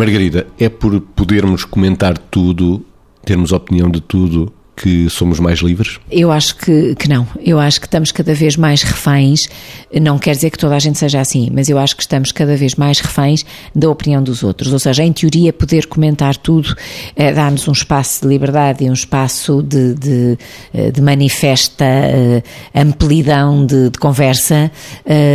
Margarida, é por podermos comentar tudo, termos opinião de tudo, que somos mais livres? Eu acho que, que não. Eu acho que estamos cada vez mais reféns. Não quer dizer que toda a gente seja assim, mas eu acho que estamos cada vez mais reféns da opinião dos outros. Ou seja, em teoria, poder comentar tudo eh, dá-nos um espaço de liberdade e um espaço de, de, eh, de manifesta eh, amplidão de, de conversa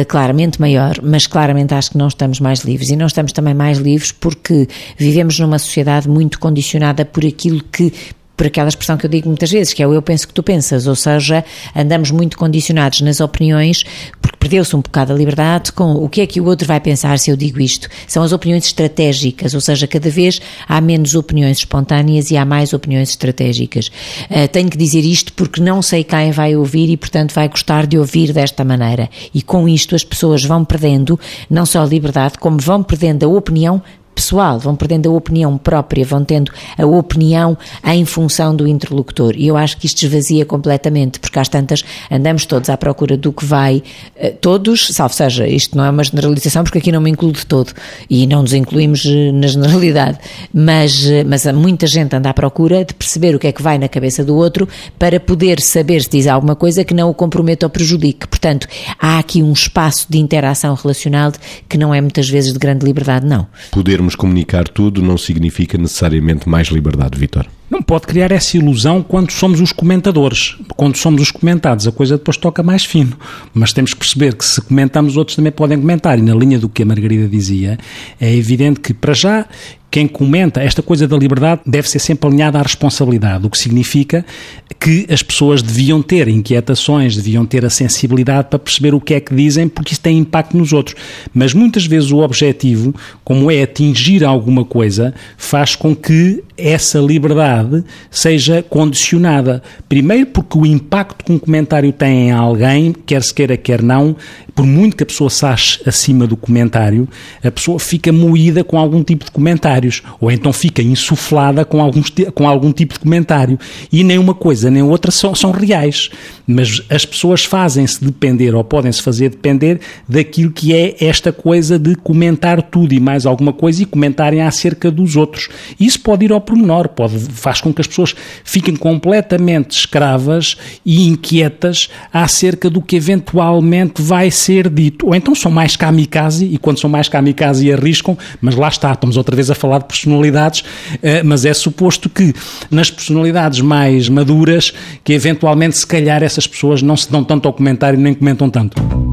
claramente maior, mas claramente acho que não estamos mais livres. E não estamos também mais livres porque vivemos numa sociedade muito condicionada por aquilo que por aquela expressão que eu digo muitas vezes, que é o eu penso que tu pensas, ou seja, andamos muito condicionados nas opiniões, porque perdeu-se um bocado a liberdade com o que é que o outro vai pensar se eu digo isto. São as opiniões estratégicas, ou seja, cada vez há menos opiniões espontâneas e há mais opiniões estratégicas. Uh, tenho que dizer isto porque não sei quem vai ouvir e, portanto, vai gostar de ouvir desta maneira. E com isto as pessoas vão perdendo não só a liberdade, como vão perdendo a opinião pessoal, vão perdendo a opinião própria, vão tendo a opinião em função do interlocutor. E eu acho que isto esvazia completamente, porque às tantas andamos todos à procura do que vai, eh, todos, salvo seja, isto não é uma generalização, porque aqui não me incluo de todo e não nos incluímos eh, na generalidade, mas, eh, mas muita gente anda à procura de perceber o que é que vai na cabeça do outro para poder saber se diz alguma coisa que não o comprometa ou prejudique. Portanto, há aqui um espaço de interação relacional que não é muitas vezes de grande liberdade, não. Poder podermos comunicar tudo não significa necessariamente mais liberdade, Vitor. Não pode criar essa ilusão quando somos os comentadores. Quando somos os comentados, a coisa depois toca mais fino. Mas temos que perceber que se comentamos, outros também podem comentar. E na linha do que a Margarida dizia, é evidente que, para já, quem comenta, esta coisa da liberdade deve ser sempre alinhada à responsabilidade, o que significa que as pessoas deviam ter inquietações, deviam ter a sensibilidade para perceber o que é que dizem, porque isso tem impacto nos outros. Mas muitas vezes o objetivo, como é atingir alguma coisa, faz com que essa liberdade seja condicionada. Primeiro, porque o impacto que um comentário tem em alguém, quer se queira, quer não, por muito que a pessoa se ache acima do comentário, a pessoa fica moída com algum tipo de comentários, ou então fica insuflada com, alguns, com algum tipo de comentário. E nem uma coisa nem outra são, são reais. Mas as pessoas fazem-se depender, ou podem-se fazer depender, daquilo que é esta coisa de comentar tudo e mais alguma coisa e comentarem acerca dos outros. Isso pode ir ao pormenor, pode, faz com que as pessoas fiquem completamente escravas e inquietas acerca do que eventualmente vai ser dito. Ou então são mais kamikaze, e quando são mais kamikaze arriscam, mas lá está, estamos outra vez a falar de personalidades, eh, mas é suposto que nas personalidades mais maduras, que eventualmente se calhar essas pessoas não se dão tanto ao comentário nem comentam tanto.